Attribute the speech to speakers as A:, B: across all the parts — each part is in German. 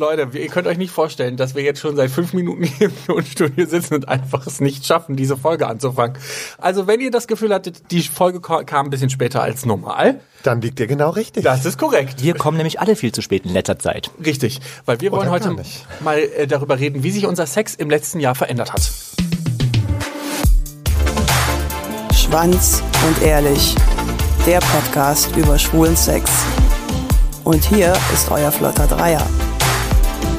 A: Leute, ihr könnt euch nicht vorstellen, dass wir jetzt schon seit fünf Minuten hier im Tonstudio sitzen und einfach es nicht schaffen, diese Folge anzufangen. Also wenn ihr das Gefühl hattet, die Folge kam ein bisschen später als normal,
B: dann liegt ihr genau richtig.
A: Das ist korrekt.
C: Wir kommen nämlich alle viel zu spät in letzter Zeit.
A: Richtig, weil wir wollen heute mal äh, darüber reden, wie sich unser Sex im letzten Jahr verändert hat.
D: Schwanz und ehrlich, der Podcast über schwulen Sex. Und hier ist euer flotter Dreier.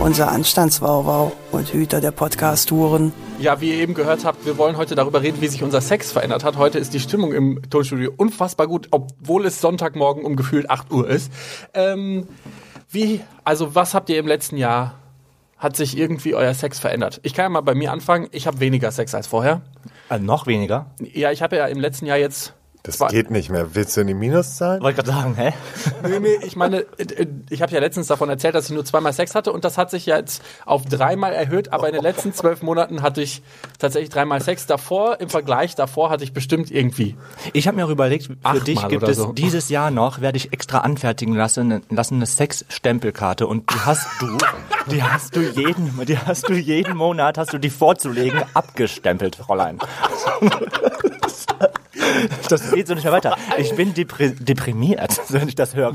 D: unser Anstandswauwau und Hüter der Podcast-Touren.
A: Ja, wie ihr eben gehört habt, wir wollen heute darüber reden, wie sich unser Sex verändert hat. Heute ist die Stimmung im Tonstudio unfassbar gut, obwohl es Sonntagmorgen um gefühlt 8 Uhr ist. Ähm, wie, also was habt ihr im letzten Jahr, hat sich irgendwie euer Sex verändert? Ich kann ja mal bei mir anfangen, ich habe weniger Sex als vorher.
C: Also noch weniger?
A: Ja, ich habe ja im letzten Jahr jetzt
B: das Zwei. geht nicht mehr. Willst du in die Minuszahlen?
C: Wollte gerade sagen, hä?
A: Nee, nee, ich meine, äh, ich habe ja letztens davon erzählt, dass ich nur zweimal Sex hatte und das hat sich jetzt auf dreimal erhöht, aber in den letzten zwölf Monaten hatte ich tatsächlich dreimal Sex. Davor, im Vergleich davor hatte ich bestimmt irgendwie.
C: Ich habe mir auch überlegt, für Achtmal dich gibt es so. dieses Jahr noch, werde ich extra anfertigen lassen, lassen eine Sex-Stempelkarte und die hast du, die hast du jeden, die hast du jeden Monat, hast du die vorzulegen, abgestempelt, Fräulein. Das geht so nicht mehr weiter. Ich bin depri deprimiert, wenn ich das höre.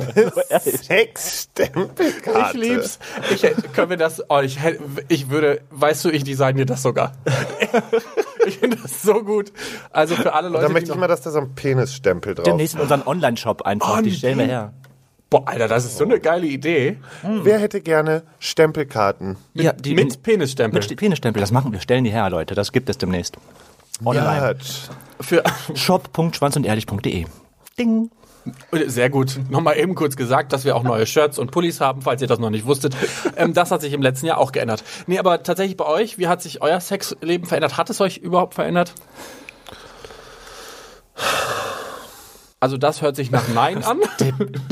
B: Sexstempelkarte.
A: Ich lieb's. Ich, können wir das, oh, ich, ich würde, weißt du, ich design dir das sogar. Ich finde das so gut. Also für alle Leute.
B: Dann möchte ich mal, dass da so ein Penisstempel drauf ist.
C: Demnächst in unseren Online-Shop einfach, oh, die stellen wir her.
A: Boah, Alter, das ist so eine geile Idee.
B: Hm. Wer hätte gerne Stempelkarten?
A: Mit, ja, die, mit Penisstempel.
C: Mit Penisstempel, das machen wir. Stellen die her, Leute. Das gibt es demnächst.
B: Online.
C: Für shop.schwanzundehrlich.de. Ding.
A: Sehr gut. Nochmal eben kurz gesagt, dass wir auch neue Shirts und Pullis haben, falls ihr das noch nicht wusstet. Ähm, das hat sich im letzten Jahr auch geändert. Nee, aber tatsächlich bei euch, wie hat sich euer Sexleben verändert? Hat es euch überhaupt verändert? Also das hört sich nach Nein an.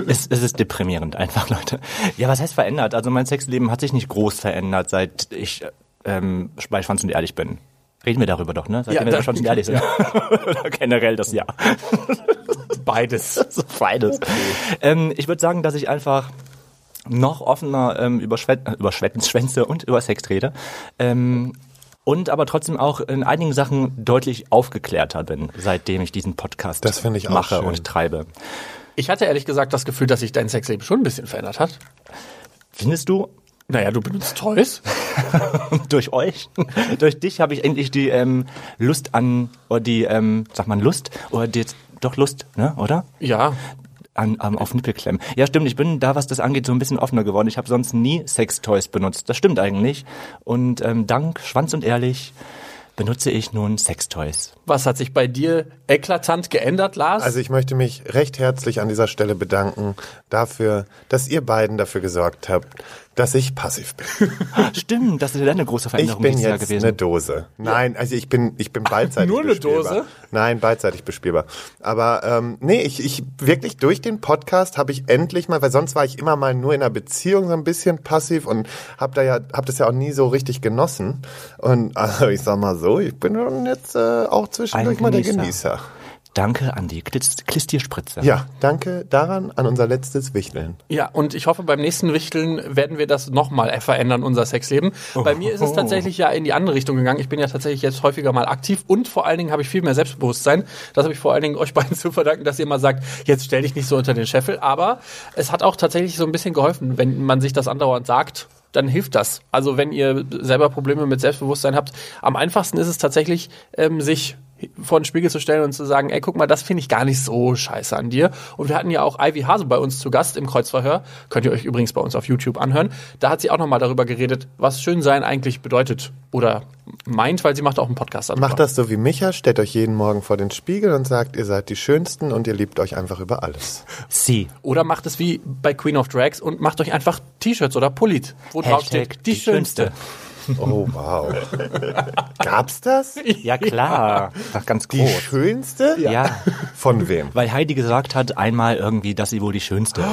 C: es, es, ist deprimierend einfach, Leute. Ja, was heißt verändert? Also mein Sexleben hat sich nicht groß verändert, seit ich ähm, bei Schwanz und ehrlich bin. Reden wir darüber doch, ne?
A: Seitdem ja, wir schon ehrlich sind.
C: Ja. Generell das Jahr.
A: Beides.
C: beides. Okay. Ähm, ich würde sagen, dass ich einfach noch offener ähm, über, Schwä über Schwänze und über Sex rede. Ähm, und aber trotzdem auch in einigen Sachen deutlich aufgeklärter bin, seitdem ich diesen Podcast
B: das ich
C: mache
B: schön.
C: und treibe.
A: Ich hatte ehrlich gesagt das Gefühl, dass sich dein Sexleben schon ein bisschen verändert hat.
C: Findest du?
A: Naja, du benutzt Toys.
C: Durch euch. Durch dich habe ich endlich die ähm, Lust an, oder die, ähm, sag mal Lust, oder die, doch Lust, ne, oder?
A: Ja.
C: An, um, auf Nippelklemmen. Ja, stimmt, ich bin da, was das angeht, so ein bisschen offener geworden. Ich habe sonst nie Sextoys benutzt. Das stimmt eigentlich. Und ähm, dank Schwanz und Ehrlich benutze ich nun Sextoys.
A: Was hat sich bei dir eklatant geändert, Lars?
B: Also ich möchte mich recht herzlich an dieser Stelle bedanken dafür, dass ihr beiden dafür gesorgt habt, dass ich passiv bin.
C: Stimmt, das ist ja eine große Veränderung
B: ich bin jetzt gewesen. eine Dose. Nein, also ich bin ich bin beidseitig
A: Nur eine bespielbar. Dose?
B: Nein, beidseitig bespielbar. Aber ähm, nee, ich, ich wirklich durch den Podcast habe ich endlich mal, weil sonst war ich immer mal nur in einer Beziehung so ein bisschen passiv und habe da ja habe das ja auch nie so richtig genossen. Und also ich sag mal so, ich bin jetzt äh, auch zwischendurch mal der Genießer.
C: Danke an die Klistierspritze.
B: Ja, danke daran an unser letztes Wichteln.
A: Ja, und ich hoffe, beim nächsten Wichteln werden wir das nochmal verändern, unser Sexleben. Oh. Bei mir ist es tatsächlich ja in die andere Richtung gegangen. Ich bin ja tatsächlich jetzt häufiger mal aktiv und vor allen Dingen habe ich viel mehr Selbstbewusstsein. Das habe ich vor allen Dingen euch beiden zu verdanken, dass ihr mal sagt, jetzt stell dich nicht so unter den Scheffel. Aber es hat auch tatsächlich so ein bisschen geholfen, wenn man sich das andauernd sagt dann hilft das. Also wenn ihr selber Probleme mit Selbstbewusstsein habt, am einfachsten ist es tatsächlich, ähm, sich vor den Spiegel zu stellen und zu sagen, ey, guck mal, das finde ich gar nicht so scheiße an dir. Und wir hatten ja auch Ivy Hase bei uns zu Gast im Kreuzverhör. Könnt ihr euch übrigens bei uns auf YouTube anhören. Da hat sie auch nochmal darüber geredet, was Schönsein eigentlich bedeutet oder meint, weil sie macht auch einen Podcast
B: darüber. Macht das so wie Micha, stellt euch jeden Morgen vor den Spiegel und sagt, ihr seid die Schönsten und ihr liebt euch einfach über alles.
C: Sie.
A: Oder macht es wie bei Queen of Drags und macht euch einfach T-Shirts oder Pullit, wo drauf steht, die, die Schönste. Schönste.
B: Oh, wow. Gab's das?
C: Ja, klar. Doch ganz
B: Die
C: groß.
B: schönste?
C: Ja.
B: Von wem?
C: Weil Heidi gesagt hat einmal irgendwie, dass sie wohl die schönste ist.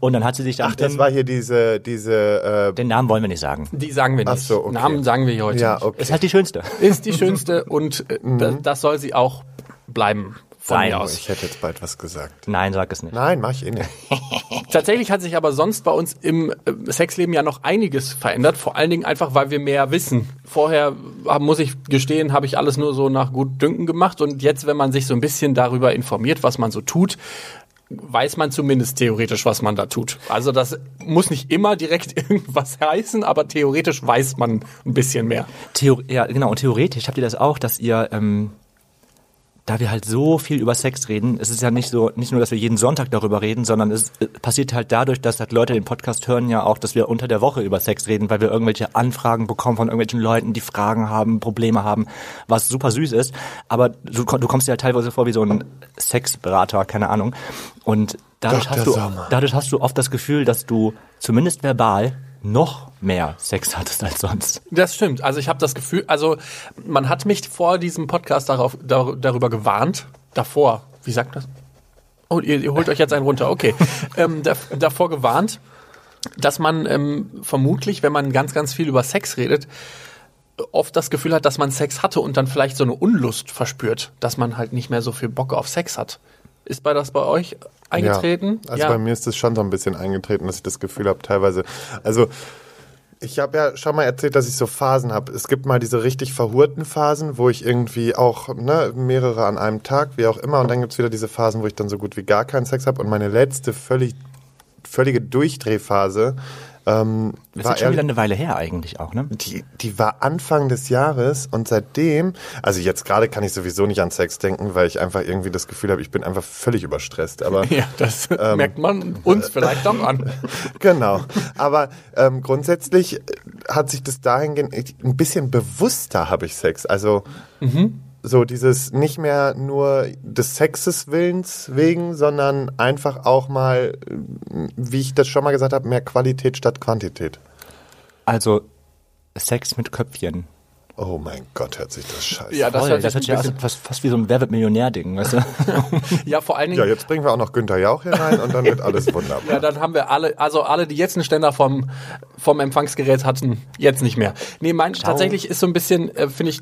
C: Und dann hat sie sich dann
B: Ach, das war hier diese, diese, äh,
C: den Namen wollen wir nicht sagen.
A: Die sagen wir nicht.
B: Ach so, okay.
A: Namen sagen wir hier heute
B: ja,
A: nicht.
B: okay.
C: Ist halt die schönste.
A: Ist die schönste und äh, das, das soll sie auch bleiben von
C: Sein.
A: mir aus.
B: Ich hätte jetzt bald was gesagt.
C: Nein, sag es nicht.
B: Nein, mach ich eh nicht.
A: Tatsächlich hat sich aber sonst bei uns im äh, Sexleben ja noch einiges verändert. Vor allen Dingen einfach, weil wir mehr wissen. Vorher, äh, muss ich gestehen, habe ich alles nur so nach Gutdünken gemacht. Und jetzt, wenn man sich so ein bisschen darüber informiert, was man so tut, weiß man zumindest theoretisch, was man da tut. Also das muss nicht immer direkt irgendwas heißen, aber theoretisch weiß man ein bisschen mehr.
C: Theor ja, genau. Und theoretisch habt ihr das auch, dass ihr, ähm, da wir halt so viel über Sex reden, es ist ja nicht so, nicht nur, dass wir jeden Sonntag darüber reden, sondern es äh, passiert halt dadurch, dass halt Leute den Podcast hören ja auch, dass wir unter der Woche über Sex reden, weil wir irgendwelche Anfragen bekommen von irgendwelchen Leuten, die Fragen haben, Probleme haben, was super süß ist. Aber du, du kommst dir halt teilweise vor wie so ein Sexberater, keine Ahnung. Und dadurch
B: Dr.
C: hast du,
B: Sommer.
C: dadurch hast du oft das Gefühl, dass du zumindest verbal noch mehr Sex hattest als sonst.
A: Das stimmt. Also ich habe das Gefühl, also man hat mich vor diesem Podcast darauf, dar, darüber gewarnt. Davor, wie sagt das? Oh, ihr, ihr holt euch jetzt einen runter. Okay. ähm, da, davor gewarnt, dass man ähm, vermutlich, wenn man ganz, ganz viel über Sex redet, oft das Gefühl hat, dass man Sex hatte und dann vielleicht so eine Unlust verspürt, dass man halt nicht mehr so viel Bock auf Sex hat. Ist bei das bei euch eingetreten?
B: Ja, also bei mir ist es schon so ein bisschen eingetreten, dass ich das Gefühl habe, teilweise. Also ich habe ja schon mal erzählt, dass ich so Phasen habe. Es gibt mal diese richtig verhurten Phasen, wo ich irgendwie auch ne, mehrere an einem Tag, wie auch immer, und dann gibt's wieder diese Phasen, wo ich dann so gut wie gar keinen Sex habe. Und meine letzte völlig, völlige Durchdrehphase ähm,
C: Das
B: war
C: ist schon wieder eine Weile her eigentlich auch, ne?
B: die, die war Anfang des Jahres und seitdem, also jetzt gerade kann ich sowieso nicht an Sex denken, weil ich einfach irgendwie das Gefühl habe, ich bin einfach völlig überstresst. Aber
A: Ja, das
B: Ähm,
A: merkt man uns vielleicht auch an.
B: genau. Aber ähm, grundsätzlich hat sich das dahingehend ein bisschen bewusster habe ich Sex. Also so dieses nicht mehr nur des Sexes Willens wegen, sondern einfach auch mal, wie ich das schon mal gesagt habe, mehr Qualität statt Quantität.
C: Also Sex mit Köpfchen.
B: Oh mein Gott, hört sich das scheiße.
A: Ja, das
C: Voll,
A: hört
C: das
A: sich
C: hört sich an, fast, fast wie so ein Wer wird Millionär-Ding, weißt du?
A: ja, vor allen Dingen,
B: Ja, jetzt bringen wir auch noch Günther Jauch hier rein und dann wird alles wunderbar.
A: Ja, dann haben wir alle, also alle, die jetzt einen Ständer vom, vom Empfangsgerät hatten, jetzt nicht mehr. Nee, mein, tatsächlich ist so ein bisschen, äh, finde ich,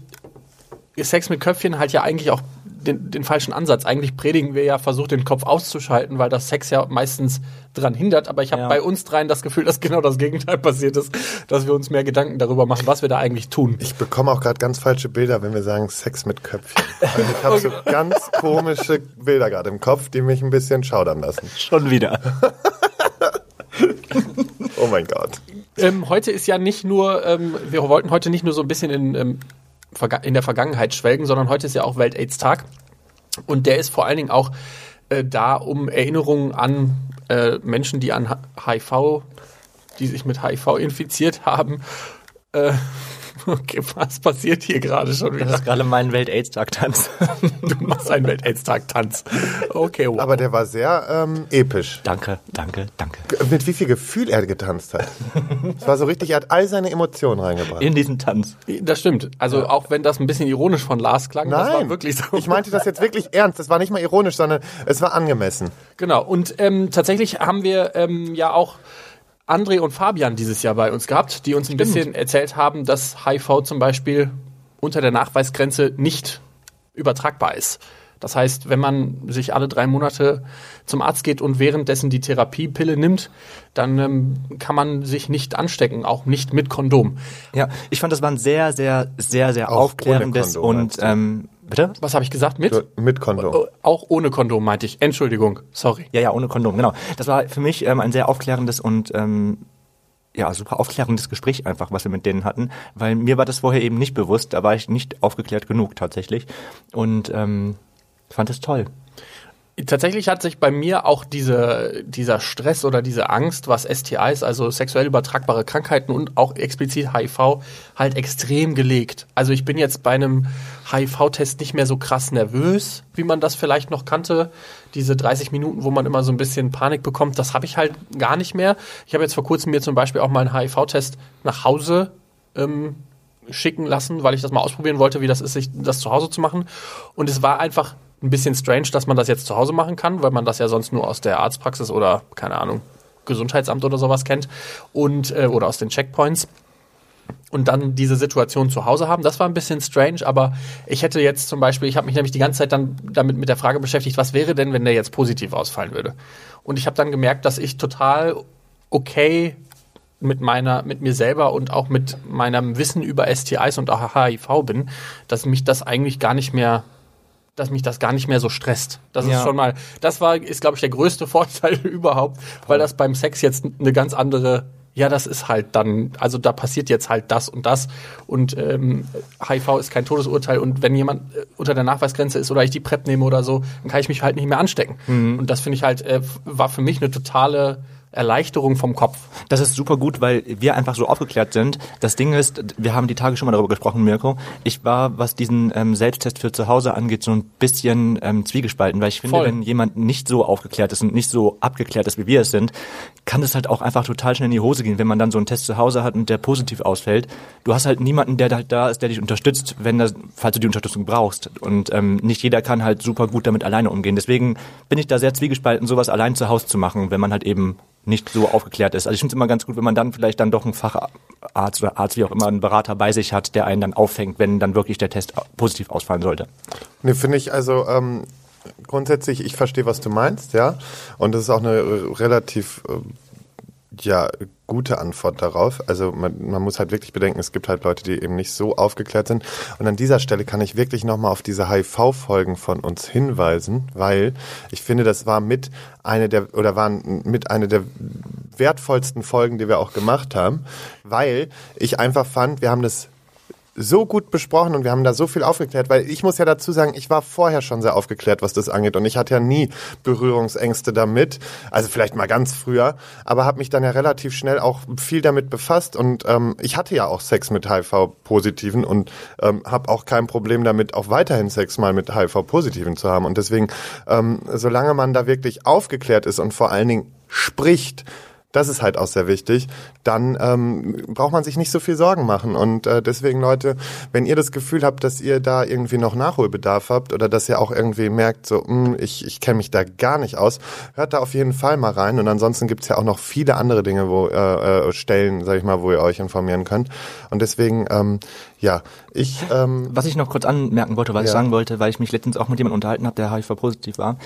A: Sex mit Köpfchen halt ja eigentlich auch den, den falschen Ansatz. Eigentlich predigen wir ja, versucht den Kopf auszuschalten, weil das Sex ja meistens dran hindert. Aber ich habe
C: Ja.
A: bei uns dreien das Gefühl, dass genau das Gegenteil passiert ist, dass wir uns mehr Gedanken darüber machen, was wir da eigentlich tun.
B: Ich bekomme auch gerade ganz falsche Bilder, wenn wir sagen Sex mit Köpfchen. Also ich habe so ganz komische Bilder gerade im Kopf, die mich ein bisschen schaudern lassen.
C: Schon wieder.
B: Oh mein Gott.
A: Ähm, heute ist ja nicht nur, ähm, wir wollten heute nicht nur so ein bisschen in, ähm, in der Vergangenheit schwelgen, sondern heute ist ja auch Welt-Aids-Tag. Und der ist vor allen Dingen auch äh, da, um Erinnerungen an äh, Menschen, die an HIV, die sich mit HIV infiziert haben. Äh, okay, was passiert hier gerade schon
C: Das
A: wieder?
C: ist gerade mein Welt-Aids-Tag-Tanz.
A: Du machst einen Welt-Aids-Tag-Tanz. Okay, wow.
B: Aber der war sehr ähm, episch.
C: danke, danke, danke.
B: Mit wie viel Gefühl er getanzt hat. Es war so richtig, er hat all seine Emotionen reingebracht.
C: In diesen Tanz.
A: das stimmt. Also auch wenn das ein bisschen ironisch von Lars klang, das war
B: Nein,
A: wirklich so.
B: ich meinte das jetzt wirklich ernst. Das war nicht mal ironisch, sondern es war angemessen.
A: Genau, und ähm, tatsächlich haben wir ähm, ja auch André und Fabian dieses Jahr bei uns gehabt, die uns ein bisschen erzählt haben, dass HIV zum Beispiel unter der Nachweisgrenze nicht übertragbar ist. Das heißt, wenn man sich alle drei Monate zum Arzt geht und währenddessen die Therapiepille nimmt, dann ähm, kann man sich nicht anstecken, auch nicht mit Kondom.
C: Ja, ich fand, das war ein sehr, sehr, sehr, sehr
B: Auch
C: aufklärendes
B: Kondom,
C: und, ähm, bitte?
A: Was habe ich gesagt? Mit?
B: Mit Kondom.
A: Oh, Auch ohne Kondom meinte ich. Entschuldigung, sorry.
C: Ja, ja, ohne Kondom, genau. Das war für mich ähm, ein sehr aufklärendes und ähm, ja, super aufklärendes Gespräch einfach, was wir mit denen hatten, weil mir war das vorher eben nicht bewusst, da war ich nicht aufgeklärt genug tatsächlich und ähm, fand es toll.
A: Tatsächlich hat sich bei mir auch diese, dieser Stress oder diese Angst, was STIs, also sexuell übertragbare Krankheiten und auch explizit HIV, halt extrem gelegt. Also ich bin jetzt bei einem HIV-Test nicht mehr so krass nervös, wie man das vielleicht noch kannte. Diese 30 Minuten, wo man immer so ein bisschen Panik bekommt, das habe ich halt gar nicht mehr. Ich habe jetzt vor kurzem mir zum Beispiel auch mal einen HIV-Test nach Hause ähm, schicken lassen, weil ich das mal ausprobieren wollte, wie das ist, sich das zu Hause zu machen. Und es war einfach ein bisschen strange, dass man das jetzt zu Hause machen kann, weil man das ja sonst nur aus der Arztpraxis oder, keine Ahnung, Gesundheitsamt oder sowas kennt und äh, oder aus den Checkpoints und dann diese Situation zu Hause haben. Das war ein bisschen strange, aber ich hätte jetzt zum Beispiel, ich habe mich nämlich die ganze Zeit dann damit mit der Frage beschäftigt, was wäre denn, wenn der jetzt positiv ausfallen würde? Und ich habe dann gemerkt, dass ich total okay mit meiner, mit mir selber und auch mit meinem Wissen über STIs und HIV bin, dass mich das eigentlich gar nicht mehr dass mich das gar nicht mehr so stresst. Das ja. ist schon mal, das war, ist glaube ich der größte Vorteil überhaupt, weil das beim Sex jetzt eine ganz andere ja, das ist halt dann, also da passiert jetzt halt das und das und ähm, HIV ist kein Todesurteil und wenn jemand äh, unter der Nachweisgrenze ist oder ich die PrEP nehme oder so, dann kann ich mich halt nicht mehr anstecken. Mhm. Und das finde ich halt, äh, war für mich eine totale Erleichterung vom Kopf.
C: Das ist super gut, weil wir einfach so aufgeklärt sind. Das Ding ist, wir haben die Tage schon mal darüber gesprochen, Mirko. Ich war, was diesen ähm, Selbsttest für zu Hause angeht, so ein bisschen ähm, zwiegespalten, weil ich finde, Voll. wenn jemand nicht so aufgeklärt ist und nicht so abgeklärt ist, wie wir es sind, kann es halt auch einfach total schnell in die Hose gehen, wenn man dann so einen Test zu Hause hat und der positiv ausfällt. Du hast halt niemanden, der halt da ist, der dich unterstützt, wenn das, falls du die Unterstützung brauchst. Und ähm, nicht jeder kann halt super gut damit alleine umgehen. Deswegen bin ich da sehr zwiegespalten, sowas allein zu Hause zu machen, wenn man halt eben nicht so aufgeklärt ist. Also ich finde es immer ganz gut, wenn man dann vielleicht dann doch einen Facharzt oder Arzt, wie auch immer, einen Berater bei sich hat, der einen dann auffängt, wenn dann wirklich der Test positiv ausfallen sollte.
B: Ne, finde ich also ähm, grundsätzlich, ich verstehe, was du meinst, ja. Und das ist auch eine äh, relativ äh, ja, gute Antwort darauf. Also man, man muss halt wirklich bedenken, es gibt halt Leute, die eben nicht so aufgeklärt sind. Und an dieser Stelle kann ich wirklich nochmal auf diese HIV-Folgen von uns hinweisen, weil ich finde, das war mit eine der oder waren mit eine der wertvollsten Folgen, die wir auch gemacht haben, weil ich einfach fand, wir haben das so gut besprochen und wir haben da so viel aufgeklärt, weil ich muss ja dazu sagen, ich war vorher schon sehr aufgeklärt, was das angeht und ich hatte ja nie Berührungsängste damit, also vielleicht mal ganz früher, aber habe mich dann ja relativ schnell auch viel damit befasst und ähm, ich hatte ja auch Sex mit HIV-Positiven und ähm, habe auch kein Problem damit, auch weiterhin Sex mal mit HIV-Positiven zu haben und deswegen, ähm, solange man da wirklich aufgeklärt ist und vor allen Dingen spricht, das ist halt auch sehr wichtig, dann ähm, braucht man sich nicht so viel Sorgen machen. Und äh, deswegen, Leute, wenn ihr das Gefühl habt, dass ihr da irgendwie noch Nachholbedarf habt oder dass ihr auch irgendwie merkt, so, mh, hm, ich, ich kenne mich da gar nicht aus, hört da auf jeden Fall mal rein. Und ansonsten gibt's ja auch noch viele andere Dinge, wo äh, äh, Stellen, sag ich mal, wo ihr euch informieren könnt. Und deswegen, ähm, ja, ich. Ähm,
C: Was ich noch kurz anmerken wollte, was ja. ich sagen wollte, weil ich mich letztens auch mit jemandem unterhalten habe, der HIV-positiv war.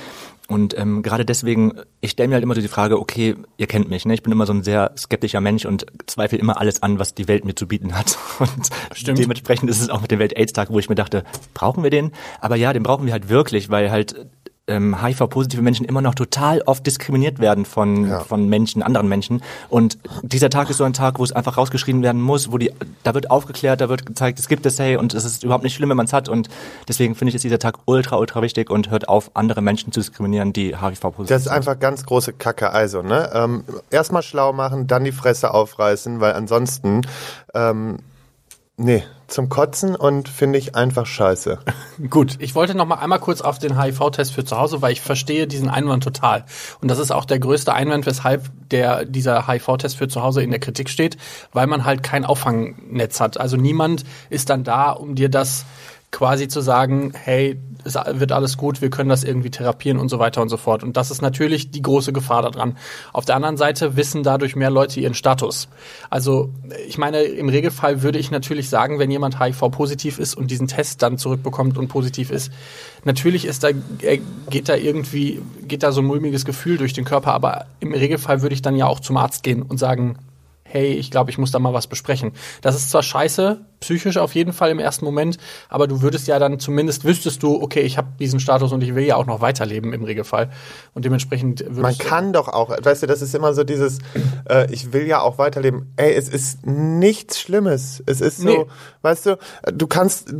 C: Und ähm, gerade deswegen, ich stelle mir halt immer so die Frage, okay, ihr kennt mich, ne? Ich bin immer so ein sehr skeptischer Mensch und zweifle immer alles an, was die Welt mir zu bieten hat. Und Stimmt. dementsprechend ist es auch mit dem Welt-AIDS-Tag, wo ich mir dachte, brauchen wir den? Aber ja, den brauchen wir halt wirklich, weil halt ähm, HIV-positive Menschen immer noch total oft diskriminiert werden von, ja. von Menschen, anderen Menschen. Und dieser Tag ist so ein Tag, wo es einfach rausgeschrieben werden muss, wo die, da wird aufgeklärt, da wird gezeigt, es gibt es, hey, und es ist überhaupt nicht schlimm, wenn man es hat. Und deswegen finde ich, ist dieser Tag ultra, ultra wichtig und hört auf, andere Menschen zu diskriminieren, die HIV-positiv sind.
B: Das ist einfach ganz große Kacke. Also, ne? Ähm, Erstmal schlau machen, dann die Fresse aufreißen, weil ansonsten ähm, Nee, zum Kotzen und finde ich einfach scheiße.
A: Gut, ich wollte noch mal einmal kurz auf den HIV-Test für zu Hause, weil ich verstehe diesen Einwand total. Und das ist auch der größte Einwand, weshalb der, dieser HIV-Test für zu Hause in der Kritik steht, weil man halt kein Auffangnetz hat. Also niemand ist dann da, um dir das quasi zu sagen, hey, es wird alles gut, wir können das irgendwie therapieren und so weiter und so fort. Und das ist natürlich die große Gefahr daran. Auf der anderen Seite wissen dadurch mehr Leute ihren Status. Also ich meine, im Regelfall würde ich natürlich sagen, wenn jemand HIV-positiv ist und diesen Test dann zurückbekommt und positiv ist, natürlich ist da, äh, geht da irgendwie, geht da so ein mulmiges Gefühl durch den Körper, aber im Regelfall würde ich dann ja auch zum Arzt gehen und sagen, hey, ich glaube, ich muss da mal was besprechen. Das ist zwar scheiße, psychisch auf jeden Fall im ersten Moment, aber du würdest ja dann zumindest wüsstest du, okay, ich habe diesen Status und ich will ja auch noch weiterleben im Regelfall. Und dementsprechend
B: würdest Man kann doch auch, weißt du, das ist immer so dieses, äh, ich will ja auch weiterleben. Ey, es ist nichts Schlimmes. Es ist so, nee. weißt du, du kannst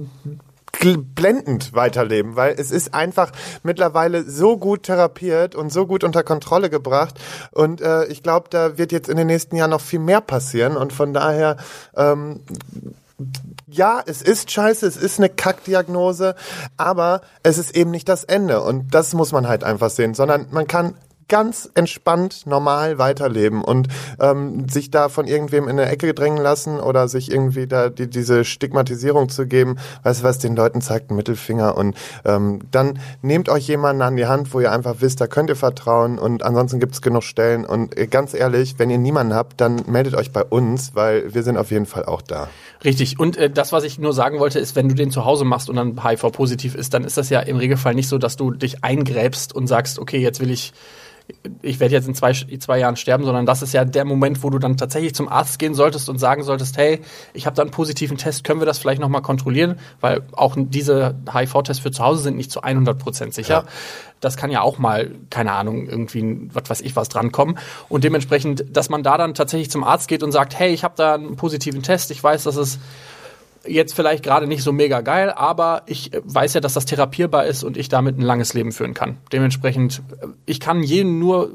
B: blendend weiterleben, weil es ist einfach mittlerweile so gut therapiert und so gut unter Kontrolle gebracht. Und äh, ich glaube, da wird jetzt in den nächsten Jahren noch viel mehr passieren. Und von daher ähm, ja, es ist scheiße, es ist eine Kackdiagnose, aber es ist eben nicht das Ende. Und das muss man halt einfach sehen, sondern man kann ganz entspannt normal weiterleben und ähm, sich da von irgendwem in eine Ecke drängen lassen oder sich irgendwie da die, diese Stigmatisierung zu geben, weißt du was, den Leuten zeigt einen Mittelfinger und ähm, dann nehmt euch jemanden an die Hand, wo ihr einfach wisst, da könnt ihr vertrauen und ansonsten gibt es genug Stellen und äh, ganz ehrlich, wenn ihr niemanden habt, dann meldet euch bei uns, weil wir sind auf jeden Fall auch da.
A: Richtig. Und äh, das, was ich nur sagen wollte, ist, wenn du den zu Hause machst und dann HIV-positiv ist, dann ist das ja im Regelfall nicht so, dass du dich eingräbst und sagst, okay, jetzt will ich ich werde jetzt in zwei, zwei Jahren sterben, sondern das ist ja der Moment, wo du dann tatsächlich zum Arzt gehen solltest und sagen solltest, hey, ich habe da einen positiven Test, können wir das vielleicht nochmal kontrollieren? Weil auch diese HIV-Tests für zu Hause sind nicht zu 100 Prozent sicher. Ja. Das kann ja auch mal, keine Ahnung, irgendwie, was weiß ich, was drankommen. Und dementsprechend, dass man da dann tatsächlich zum Arzt geht und sagt, hey, ich habe da einen positiven Test, ich weiß, dass es jetzt vielleicht gerade nicht so mega geil, aber ich weiß ja, dass das therapierbar ist und ich damit ein langes Leben führen kann. Dementsprechend, ich kann jeden nur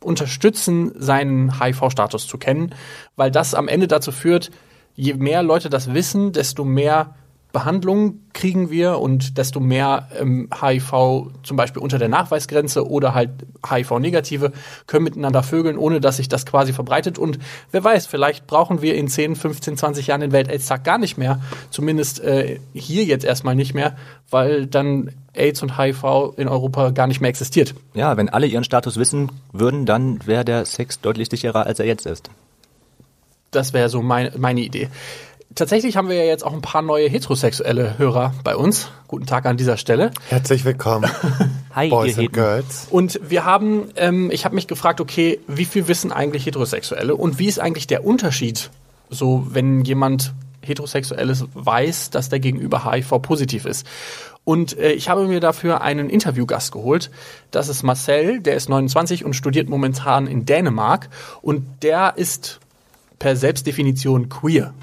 A: unterstützen, seinen HIV-Status zu kennen, weil das am Ende dazu führt, je mehr Leute das wissen, desto mehr Behandlung kriegen wir und desto mehr ähm, HIV zum Beispiel unter der Nachweisgrenze oder halt HIV-Negative können miteinander vögeln, ohne dass sich das quasi verbreitet. Und wer weiß, vielleicht brauchen wir in 10, 15, 20 Jahren den Welt-AIDS-Tag gar nicht mehr. Zumindest äh, hier jetzt erstmal nicht mehr, weil dann AIDS und HIV in Europa gar nicht mehr existiert.
C: Ja, wenn alle ihren Status wissen würden, dann wäre der Sex deutlich sicherer, als er jetzt ist.
A: Das wäre so mein, meine Idee tatsächlich haben wir ja jetzt auch ein paar neue heterosexuelle Hörer bei uns. Guten Tag an dieser Stelle.
B: Herzlich willkommen.
A: Hi, Boys and Girls. Und wir haben, ähm, ich habe mich gefragt, okay, wie viel wissen eigentlich Heterosexuelle und wie ist eigentlich der Unterschied, so wenn jemand Heterosexuelles weiß, dass der Gegenüber HIV positiv ist. Und äh, ich habe mir dafür einen Interviewgast geholt. Das ist Marcel, der ist 29 und studiert momentan in Dänemark. Und der ist per Selbstdefinition queer.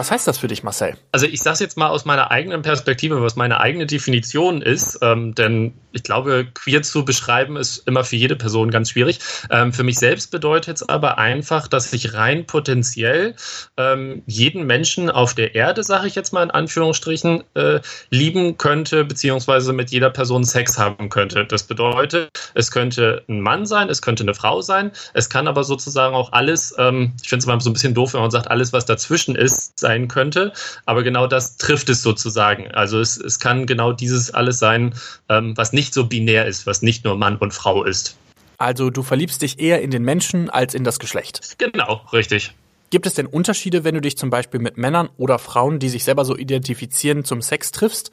A: Was heißt das für dich, Marcel?
E: Also ich sage jetzt mal aus meiner eigenen Perspektive, was meine eigene Definition ist, ähm, denn ich glaube, queer zu beschreiben ist immer für jede Person ganz schwierig. Ähm, für mich selbst bedeutet es aber einfach, dass ich rein potenziell ähm, jeden Menschen auf der Erde, sage ich jetzt mal in Anführungsstrichen, äh, lieben könnte, beziehungsweise mit jeder Person Sex haben könnte. Das bedeutet, es könnte ein Mann sein, es könnte eine Frau sein, es kann aber sozusagen auch alles, ähm, ich finde es immer so ein bisschen doof, wenn man sagt, alles, was dazwischen ist, sein könnte. Aber genau das trifft es sozusagen. Also es, es kann genau dieses alles sein, ähm, was nicht so binär ist, was nicht nur Mann und Frau ist.
A: Also du verliebst dich eher in den Menschen als in das Geschlecht.
E: Genau, richtig.
A: Gibt es denn Unterschiede, wenn du dich zum Beispiel mit Männern oder Frauen, die sich selber so identifizieren, zum Sex triffst,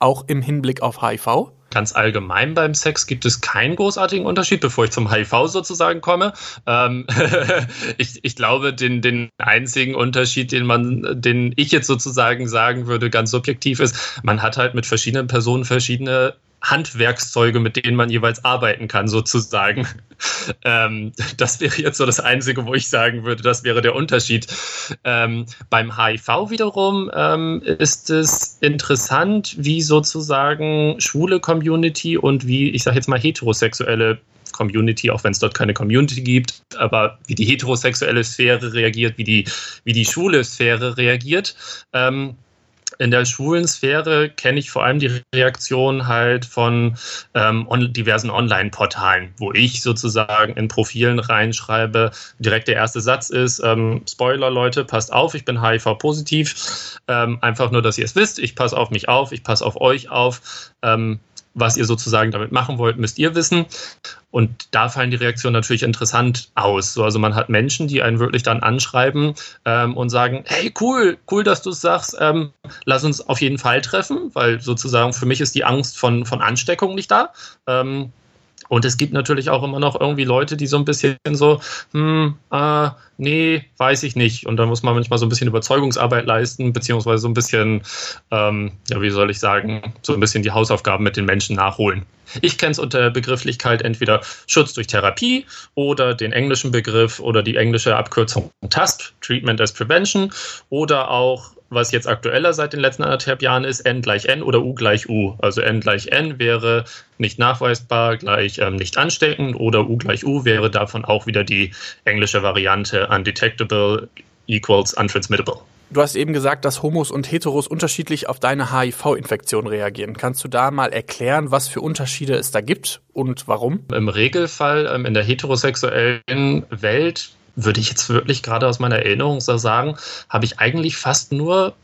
A: auch im Hinblick auf HIV?
E: ganz allgemein beim Sex gibt es keinen großartigen Unterschied, bevor ich zum HIV sozusagen komme. Ähm, ich, ich glaube, den, den einzigen Unterschied, den man, den ich jetzt sozusagen sagen würde, ganz subjektiv ist, man hat halt mit verschiedenen Personen verschiedene Handwerkszeuge, mit denen man jeweils arbeiten kann, sozusagen. Ähm, das wäre jetzt so das Einzige, wo ich sagen würde, das wäre der Unterschied. Ähm, beim HIV wiederum ähm, ist es interessant, wie sozusagen schwule Community und wie, ich sage jetzt mal, heterosexuelle Community, auch wenn es dort keine Community gibt, aber wie die heterosexuelle Sphäre reagiert, wie die, wie die schwule Sphäre reagiert. Ähm, in der schwulen Sphäre kenne ich vor allem die Reaktion halt von ähm, on diversen Online-Portalen, wo ich sozusagen in Profilen reinschreibe, direkt der erste Satz ist, ähm, Spoiler Leute, passt auf, ich bin HIV-positiv. Ähm, einfach nur, dass ihr es wisst, ich passe auf mich auf, ich passe auf euch auf. Ähm, was ihr sozusagen damit machen wollt, müsst ihr wissen. Und da fallen die Reaktionen natürlich interessant aus. So, also man hat Menschen, die einen wirklich dann anschreiben ähm, und sagen, hey, cool, cool, dass du es sagst, ähm, lass uns auf jeden Fall treffen, weil sozusagen für mich ist die Angst von, von Ansteckung nicht da. Ähm, und es gibt natürlich auch immer noch irgendwie Leute, die so ein bisschen so, hm, äh, nee, weiß ich nicht. Und da muss man manchmal so ein bisschen Überzeugungsarbeit leisten, beziehungsweise so ein bisschen, ähm, ja, wie soll ich sagen, so ein bisschen die Hausaufgaben mit den Menschen nachholen. Ich kenne es unter Begrifflichkeit entweder Schutz durch Therapie oder den englischen Begriff oder die englische Abkürzung TASP, Treatment as Prevention, oder auch was jetzt aktueller seit den letzten anderthalb Jahren ist, n gleich n oder u gleich u. Also n gleich n wäre nicht nachweisbar gleich ähm, nicht ansteckend oder u gleich u wäre davon auch wieder die englische Variante undetectable equals untransmittable.
A: Du hast eben gesagt, dass Homos und Heteros unterschiedlich auf deine HIV-Infektion reagieren. Kannst du da mal erklären, was für Unterschiede es da gibt und warum?
E: Im Regelfall ähm, in der heterosexuellen Welt würde ich jetzt wirklich gerade aus meiner Erinnerung sagen, habe ich eigentlich fast nur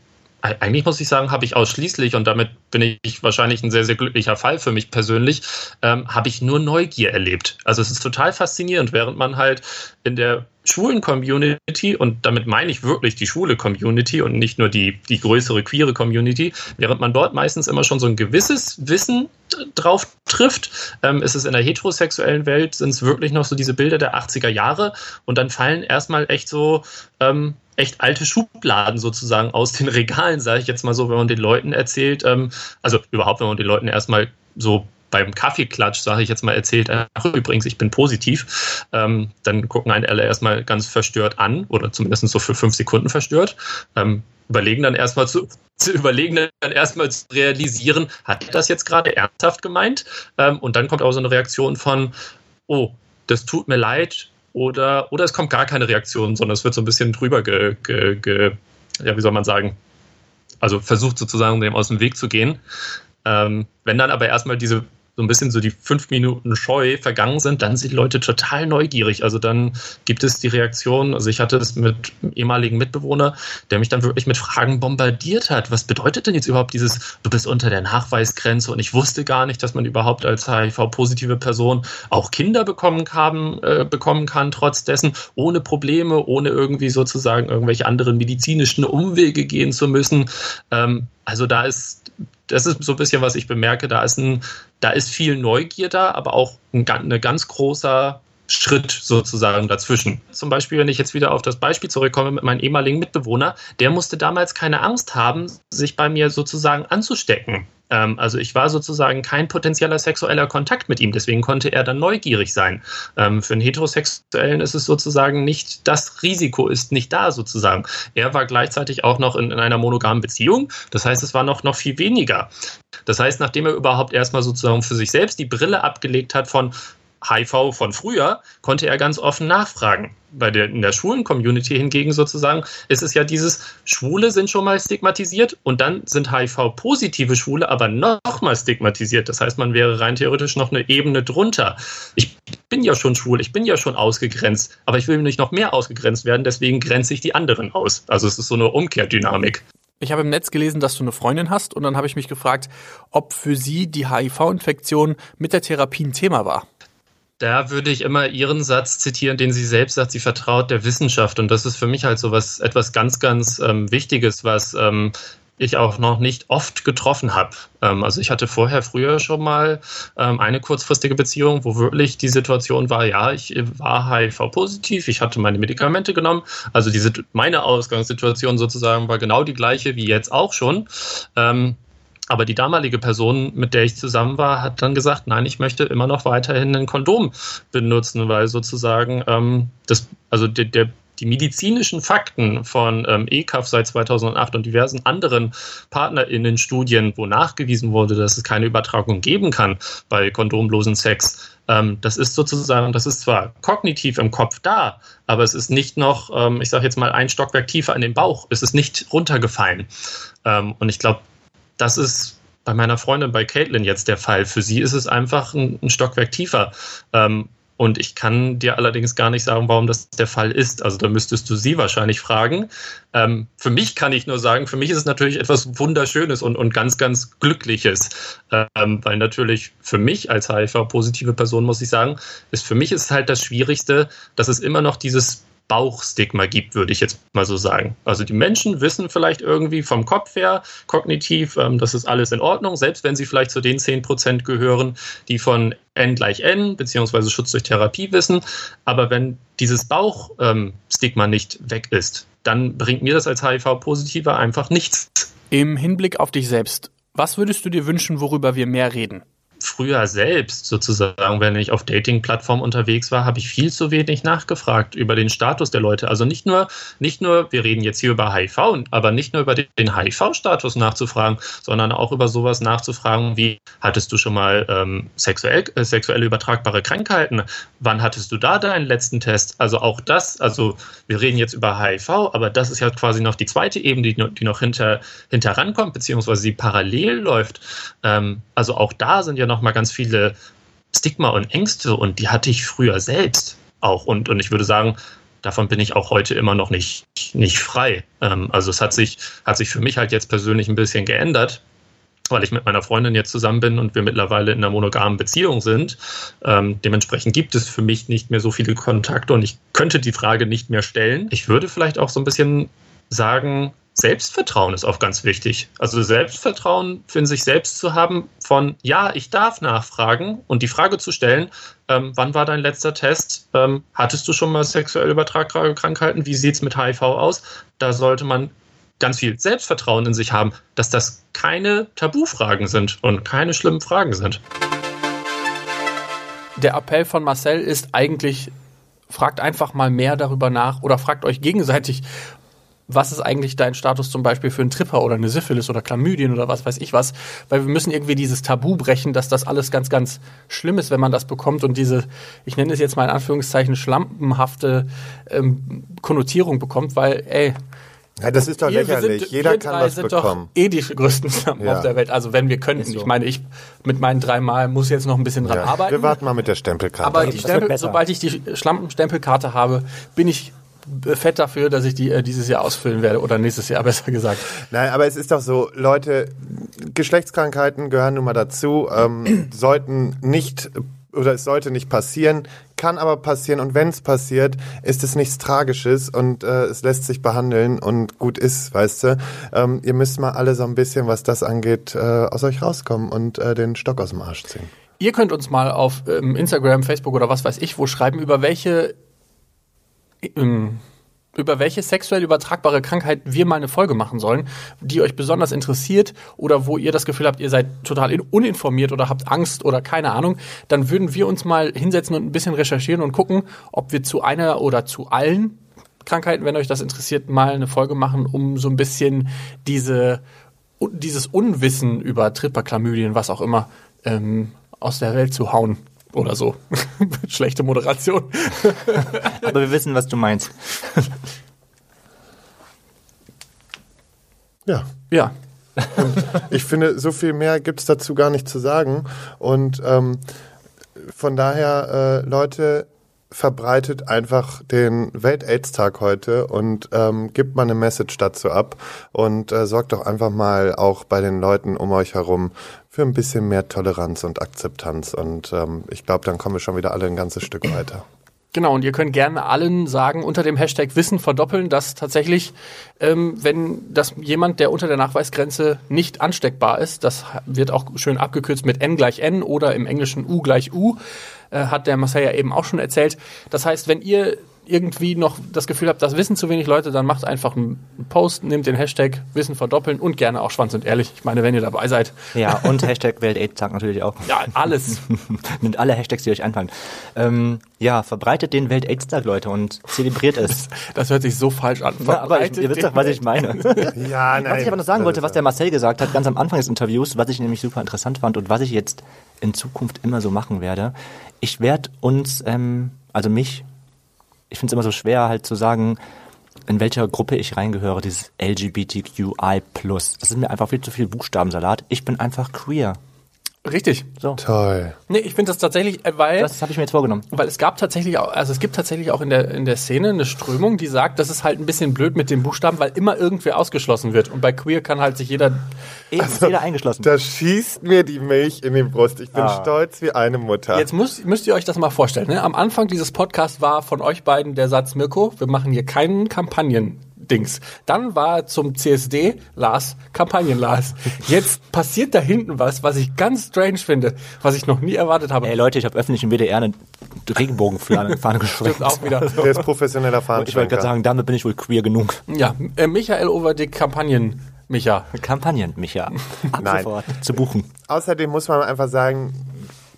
E: eigentlich muss ich sagen, habe ich ausschließlich, und damit bin ich wahrscheinlich ein sehr, sehr glücklicher Fall für mich persönlich, ähm, habe ich nur Neugier erlebt. Also es ist total faszinierend, während man halt in der schwulen Community, und damit meine ich wirklich die schwule Community und nicht nur die, die größere queere Community, während man dort meistens immer schon so ein gewisses Wissen drauf trifft, ähm, ist es in der heterosexuellen Welt, sind es wirklich noch so diese Bilder der 80er Jahre und dann fallen erstmal echt so ähm, echt alte Schubladen sozusagen aus den Regalen, sage ich jetzt mal so, wenn man den Leuten erzählt, ähm, also überhaupt, wenn man den Leuten erstmal so beim Kaffeeklatsch, sage ich jetzt mal, erzählt, ach übrigens, ich bin positiv, ähm, dann gucken einen alle erstmal ganz verstört an oder zumindest so für fünf Sekunden verstört. Ähm, überlegen dann erstmal zu, zu überlegen dann erstmal zu realisieren, hat er das jetzt gerade ernsthaft gemeint? Ähm, und dann kommt auch so eine Reaktion von, oh, das tut mir leid, oder, oder es kommt gar keine Reaktion, sondern es wird so ein bisschen drüber ge, ge, ge ja, wie soll man sagen, also versucht sozusagen dem aus dem Weg zu gehen. Ähm, wenn dann aber erstmal diese so ein bisschen so die fünf Minuten Scheu vergangen sind, dann sind die Leute total neugierig. Also dann gibt es die Reaktion, also ich hatte das mit einem ehemaligen Mitbewohner, der mich dann wirklich mit Fragen bombardiert hat. Was bedeutet denn jetzt überhaupt dieses, du bist unter der Nachweisgrenze und ich wusste gar nicht, dass man überhaupt als HIV-positive Person auch Kinder bekommen kann, äh, bekommen kann, trotz dessen, ohne Probleme, ohne irgendwie sozusagen irgendwelche anderen medizinischen Umwege gehen zu müssen. Ähm, also da ist das ist so ein bisschen, was ich bemerke. Da ist, ein, da ist viel Neugier da, aber auch ein, ein ganz großer Schritt sozusagen dazwischen. Zum Beispiel, wenn ich jetzt wieder auf das Beispiel zurückkomme mit meinem ehemaligen Mitbewohner, der musste damals keine Angst haben, sich bei mir sozusagen anzustecken. Ähm, also ich war sozusagen kein potenzieller sexueller Kontakt mit ihm, deswegen konnte er dann neugierig sein. Ähm, für einen Heterosexuellen ist es sozusagen nicht, das Risiko ist nicht da sozusagen. Er war gleichzeitig auch noch in, in einer monogamen Beziehung, das heißt, es war noch, noch viel weniger. Das heißt, nachdem er überhaupt erstmal sozusagen für sich selbst die Brille abgelegt hat von HIV von früher, konnte er ganz offen nachfragen. Bei der, in der schwulen Community hingegen sozusagen ist es ja dieses, Schwule sind schon mal stigmatisiert und dann sind HIV-positive Schwule aber noch mal stigmatisiert. Das heißt, man wäre rein theoretisch noch eine Ebene drunter. Ich bin ja schon schwul, ich bin ja schon ausgegrenzt, aber ich will nicht noch mehr ausgegrenzt werden, deswegen grenze ich die anderen aus. Also es ist so eine Umkehrdynamik.
A: Ich habe im Netz gelesen, dass du eine Freundin hast und dann habe ich mich gefragt, ob für sie die HIV-Infektion mit der Therapie ein Thema war.
E: Da würde ich immer Ihren Satz zitieren, den sie selbst sagt, sie vertraut der Wissenschaft. Und das ist für mich halt so was, etwas ganz, ganz ähm, Wichtiges, was ähm, ich auch noch nicht oft getroffen habe. Ähm, also ich hatte vorher früher schon mal ähm, eine kurzfristige Beziehung, wo wirklich die Situation war, ja, ich war HIV-positiv, ich hatte meine Medikamente genommen. Also diese, meine Ausgangssituation sozusagen war genau die gleiche wie jetzt auch schon. Aber die damalige Person, mit der ich zusammen war, hat dann gesagt, nein, ich möchte immer noch weiterhin ein Kondom benutzen, weil sozusagen ähm, das, also der, der die medizinischen Fakten von ähm, ECAF seit 2008 und diversen anderen PartnerInnen-Studien, wo nachgewiesen wurde, dass es keine Übertragung geben kann bei kondomlosen Sex, ähm, das ist sozusagen, das ist zwar kognitiv im Kopf da, aber es ist nicht noch, ähm, ich sage jetzt mal, ein Stockwerk tiefer in den Bauch. Es ist nicht runtergefallen. Ähm, und ich glaube, das ist bei meiner Freundin, bei Caitlin jetzt der Fall. Für sie ist es einfach ein, ein Stockwerk tiefer. Ähm, und ich kann dir allerdings gar nicht sagen, warum das der Fall ist. Also da müsstest du sie wahrscheinlich fragen. Ähm, für mich kann ich nur sagen, für mich ist es natürlich etwas Wunderschönes und, und ganz, ganz Glückliches. Ähm, weil natürlich für mich als HIV-positive Person, muss ich sagen, ist für mich ist halt das Schwierigste, dass es immer noch dieses Bauchstigma gibt, würde ich jetzt mal so sagen. Also die Menschen wissen vielleicht irgendwie vom Kopf her, kognitiv, ähm, das ist alles in Ordnung, selbst wenn sie vielleicht zu den 10% gehören, die von N gleich N, beziehungsweise Schutz durch Therapie wissen. Aber wenn dieses Bauchstigma ähm, nicht weg ist, dann bringt mir das als HIV-Positiver einfach nichts.
A: Im Hinblick auf dich selbst, was würdest du dir wünschen, worüber wir mehr reden?
E: Früher selbst sozusagen, wenn ich auf Dating-Plattformen unterwegs war, habe ich viel zu wenig nachgefragt über den Status der Leute. Also nicht nur, nicht nur, wir reden jetzt hier über HIV, aber nicht nur über den HIV-Status nachzufragen, sondern auch über sowas nachzufragen, wie hattest du schon mal ähm, sexuell, äh, sexuelle übertragbare Krankheiten? Wann hattest du da deinen letzten Test? Also auch das, also wir reden jetzt über HIV, aber das ist ja quasi noch die zweite Ebene, die, die noch hinter, hinter rankommt, beziehungsweise die parallel läuft. Ähm, also auch da sind ja noch mal ganz viele Stigma und Ängste und die hatte ich früher selbst auch. Und, und ich würde sagen, davon bin ich auch heute immer noch nicht, nicht frei. Ähm, also es hat sich, hat sich für mich halt jetzt persönlich ein bisschen geändert, weil ich mit meiner Freundin jetzt zusammen bin und wir mittlerweile in einer monogamen Beziehung sind. Ähm, dementsprechend gibt es für mich nicht mehr so viele Kontakte und ich könnte die Frage nicht mehr stellen. Ich würde vielleicht auch so ein bisschen sagen, Selbstvertrauen ist auch ganz wichtig. Also Selbstvertrauen für sich selbst zu haben von, ja, ich darf nachfragen und die Frage zu stellen, ähm, wann war dein letzter Test? Ähm, hattest du schon mal sexuell übertragbare Krankheiten? Wie sieht es mit HIV aus? Da sollte man ganz viel Selbstvertrauen in sich haben, dass das keine Tabufragen sind und keine schlimmen Fragen sind.
A: Der Appell von Marcel ist eigentlich, fragt einfach mal mehr darüber nach oder fragt euch gegenseitig, was ist eigentlich dein Status zum Beispiel für einen Tripper oder eine Syphilis oder Chlamydien oder was weiß ich was, weil wir müssen irgendwie dieses Tabu brechen, dass das alles ganz, ganz schlimm ist, wenn man das bekommt und diese, ich nenne es jetzt mal in Anführungszeichen, schlampenhafte ähm, Konnotierung bekommt, weil, ey,
B: ja, das ist doch
A: wir,
B: lächerlich.
A: Sind,
B: Jeder
A: wir
B: kann
A: drei
B: was
A: sind
B: bekommen.
A: doch eh die größten Schlampen
B: Ja.
A: auf der Welt. Also wenn wir könnten.
C: So.
A: Ich meine, ich mit meinen drei Mal muss jetzt noch ein bisschen dran
B: Ja.
A: arbeiten.
B: Wir warten mal mit der Stempelkarte.
A: Aber Stempel, sobald ich die Schlampenstempelkarte habe, bin ich fett dafür, dass ich die äh, dieses Jahr ausfüllen werde oder nächstes Jahr besser gesagt.
B: Nein, aber es ist doch so, Leute, Geschlechtskrankheiten gehören nun mal dazu, ähm, sollten nicht oder es sollte nicht passieren, kann aber passieren und wenn es passiert, ist es nichts Tragisches und äh, es lässt sich behandeln und gut ist, weißt du. Ähm, ihr müsst mal alle so ein bisschen, was das angeht, äh, aus euch rauskommen und äh, den Stock aus dem Arsch ziehen.
A: Ihr könnt uns mal auf ähm, Instagram, Facebook oder was weiß ich wo schreiben, über welche über welche sexuell übertragbare Krankheit wir mal eine Folge machen sollen, die euch besonders interessiert oder wo ihr das Gefühl habt, ihr seid total in- uninformiert oder habt Angst oder keine Ahnung, dann würden wir uns mal hinsetzen und ein bisschen recherchieren und gucken, ob wir zu einer oder zu allen Krankheiten, wenn euch das interessiert, mal eine Folge machen, um so ein bisschen diese, dieses Unwissen über Tripperchlamydien, was auch immer, ähm, aus der Welt zu hauen. Oder so. Schlechte Moderation.
C: Aber wir wissen, was du meinst.
B: Ja.
A: Ja.
B: Ich finde, so viel mehr gibt's dazu gar nicht zu sagen. Und ähm, von daher, äh, Leute, verbreitet einfach den Welt-Aids-Tag heute und ähm, gibt mal eine Message dazu ab und äh, sorgt doch einfach mal auch bei den Leuten um euch herum für ein bisschen mehr Toleranz und Akzeptanz. Und ähm, ich glaube, dann kommen wir schon wieder alle ein ganzes Stück weiter.
A: Genau, und ihr könnt gerne allen sagen, unter dem Hashtag Wissen verdoppeln, dass tatsächlich, ähm, wenn das jemand, der unter der Nachweisgrenze nicht ansteckbar ist, das wird auch schön abgekürzt mit N gleich N oder im Englischen U gleich U, äh, hat der Marcel ja eben auch schon erzählt. Das heißt, wenn ihr irgendwie noch das Gefühl habt, das wissen zu wenig Leute, dann macht einfach einen Post, nehmt den Hashtag Wissen verdoppeln und gerne auch Schwanz und ehrlich. Ich meine, wenn ihr dabei seid,
C: Ja, und Hashtag Welt-Aids-Tag natürlich auch.
A: ja, alles.
C: Nimmt alle Hashtags, die euch einfallen. Ähm, ja, verbreitet den Welt-Aids-Tag, Leute, und zelebriert es.
A: Das hört sich so falsch an.
C: Ja, aber ich, ihr wisst doch, was ich meine.
B: Ja, nein.
C: Was ich aber noch sagen wollte, was der Marcel gesagt hat, ganz am Anfang des Interviews, was ich nämlich super interessant fand und was ich jetzt in Zukunft immer so machen werde. Ich werde uns, ähm, also mich, ich finde es immer so schwer halt zu sagen, in welcher Gruppe ich reingehöre, dieses LGBTQI+. Das ist mir einfach viel zu viel Buchstabensalat. Ich bin einfach queer.
A: Richtig.
C: So,
B: Toll.
A: Nee, ich finde das tatsächlich, äh, weil...
C: das habe ich mir jetzt vorgenommen.
A: Weil es gab tatsächlich auch, also es gibt tatsächlich auch in der, in der Szene eine Strömung, die sagt, das ist halt ein bisschen blöd mit den Buchstaben, weil immer irgendwer ausgeschlossen wird. Und bei Queer kann halt sich jeder,
C: Eben, ist jeder eingeschlossen.
B: Da schießt mir die Milch in die Brust. Ich bin
C: Ah.
B: stolz wie eine Mutter.
A: jetzt müsst, müsst ihr euch das mal vorstellen, ne? Am Anfang dieses Podcasts war von euch beiden der Satz, Mirko, wir machen hier keinen Kampagnen-Dings. Dann war zum CSD Lars, Kampagnen-Lars. Jetzt passiert da hinten was, was ich ganz strange finde, was ich noch nie erwartet habe.
C: Ey Leute, ich habe öffentlich im WDR eine Regenbogenfahne Fahne geschwenkt.
A: Stimmt auch wieder.
B: Der ist professioneller
C: Ich wollte gerade
B: Fahnenschwenker.
C: sagen, damit bin ich wohl queer genug.
A: Ja, äh, Michael Overdick, Kampagnen, Micha.
C: Kampagnen, Micha. Ab
B: Nein.
C: sofort zu buchen.
B: Außerdem muss man einfach sagen,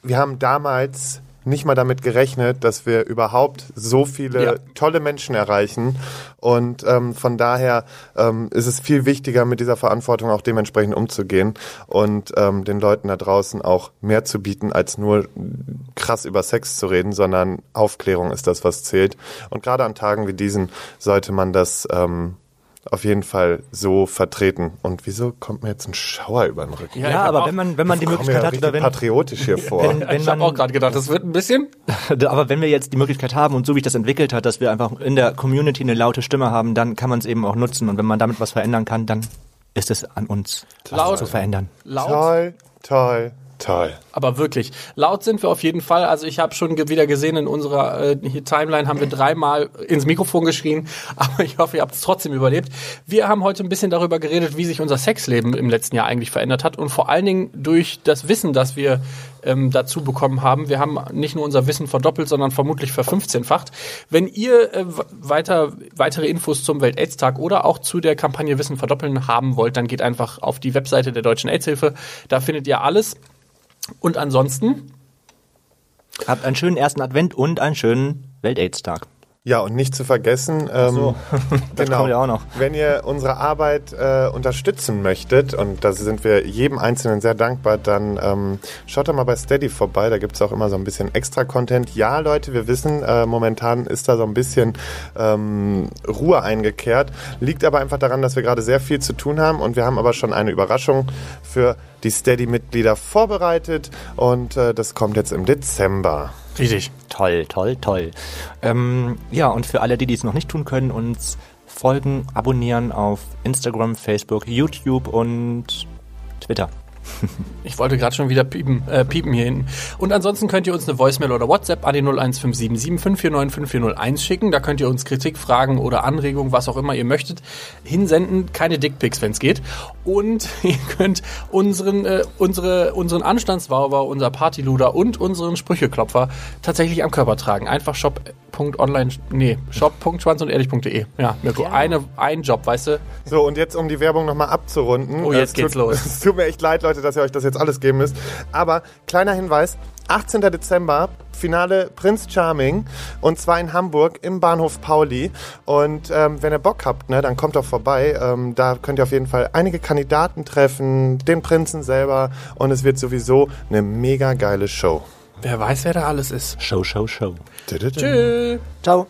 B: wir haben damals nicht mal damit gerechnet, dass wir überhaupt so viele
A: Ja.
B: tolle Menschen erreichen. Und ähm, von daher ähm, ist es viel wichtiger, mit dieser Verantwortung auch dementsprechend umzugehen und ähm, den Leuten da draußen auch mehr zu bieten, als nur krass über Sex zu reden, sondern Aufklärung ist das, was zählt. Und gerade an Tagen wie diesen sollte man das ähm, auf jeden Fall so vertreten. Und wieso kommt mir jetzt ein Schauer über den Rücken?
C: Ja,
A: hab
C: aber
A: auch-
C: wenn man, wenn man die Möglichkeit
B: ja
C: hat, oder wenn,
B: patriotisch hier vor.
C: wenn, wenn
A: ich habe auch gerade gedacht, das wird ein bisschen.
C: aber wenn wir jetzt die Möglichkeit haben und so wie ich das entwickelt hat, dass wir einfach in der Community eine laute Stimme haben, dann kann man es eben auch nutzen. Und wenn man damit was verändern kann, dann ist es an uns, was
A: Laut.
C: zu verändern.
A: Laut,
B: Toll, toll, toll.
A: aber wirklich. Laut sind wir auf jeden Fall. Also ich habe schon wieder gesehen, in unserer äh, Timeline haben wir dreimal ins Mikrofon geschrien, aber ich hoffe, ihr habt es trotzdem überlebt. Wir haben heute ein bisschen darüber geredet, wie sich unser Sexleben im letzten Jahr eigentlich verändert hat und vor allen Dingen durch das Wissen, das wir ähm, dazu bekommen haben. Wir haben nicht nur unser Wissen verdoppelt, sondern vermutlich verfünfzehnfacht. Wenn ihr äh, weiter, weitere Infos zum Welt-AIDS-Tag oder auch zu der Kampagne Wissen verdoppeln haben wollt, dann geht einfach auf die Webseite der Deutschen AIDS-Hilfe. Da findet ihr alles. Und ansonsten,
C: Habt einen schönen ersten Advent und einen schönen Welt-Aids-Tag.
B: Ja, und nicht zu vergessen, ähm,
C: so.
B: Genau,
C: ja auch noch.
B: wenn ihr unsere Arbeit äh, unterstützen möchtet, und da sind wir jedem Einzelnen sehr dankbar, dann ähm, schaut doch mal bei Steady vorbei, da gibt's auch immer so ein bisschen extra Content. Ja, Leute, wir wissen, äh, momentan ist da so ein bisschen ähm, Ruhe eingekehrt, liegt aber einfach daran, dass wir gerade sehr viel zu tun haben und wir haben aber schon eine Überraschung für die Steady-Mitglieder vorbereitet und äh, das kommt jetzt im Dezember.
A: Richtig.
C: Toll, toll, toll. Ähm, ja, und für alle, die dies noch nicht tun können, uns folgen, abonnieren auf Instagram, Facebook, YouTube und Twitter.
A: Ich wollte gerade schon wieder piepen, äh, piepen hier hinten. Und ansonsten könnt ihr uns eine Voicemail oder WhatsApp an die 01577 549 5401 schicken. Da könnt ihr uns Kritik, Fragen oder Anregungen, was auch immer ihr möchtet, hinsenden. Keine Dickpics, wenn es geht. Und ihr könnt unseren, äh, unsere, unseren Anstandswauber, unser Partyluder und unseren Sprücheklopfer tatsächlich am Körper tragen. Einfach shop.online, nee, shop.schwanzundehrlich.de. Ja, Mirko, eine, ein Job, weißt du?
B: So, und jetzt, um die Werbung nochmal abzurunden.
A: Oh, jetzt geht's
B: tut,
A: los.
B: Es tut mir echt leid, Leute, dass ihr euch das jetzt alles geben müsst. Aber kleiner Hinweis, 18. Dezember, Finale Prince Charming und zwar in Hamburg im Bahnhof Pauli. Und ähm, wenn ihr Bock habt, ne, dann kommt doch vorbei. Ähm, da könnt ihr auf jeden Fall einige Kandidaten treffen, den Prinzen selber und es wird sowieso eine mega geile Show.
A: Wer weiß, wer da alles ist.
C: Show, Show, Show.
B: Tschüss.
A: Tschüss.
C: Ciao.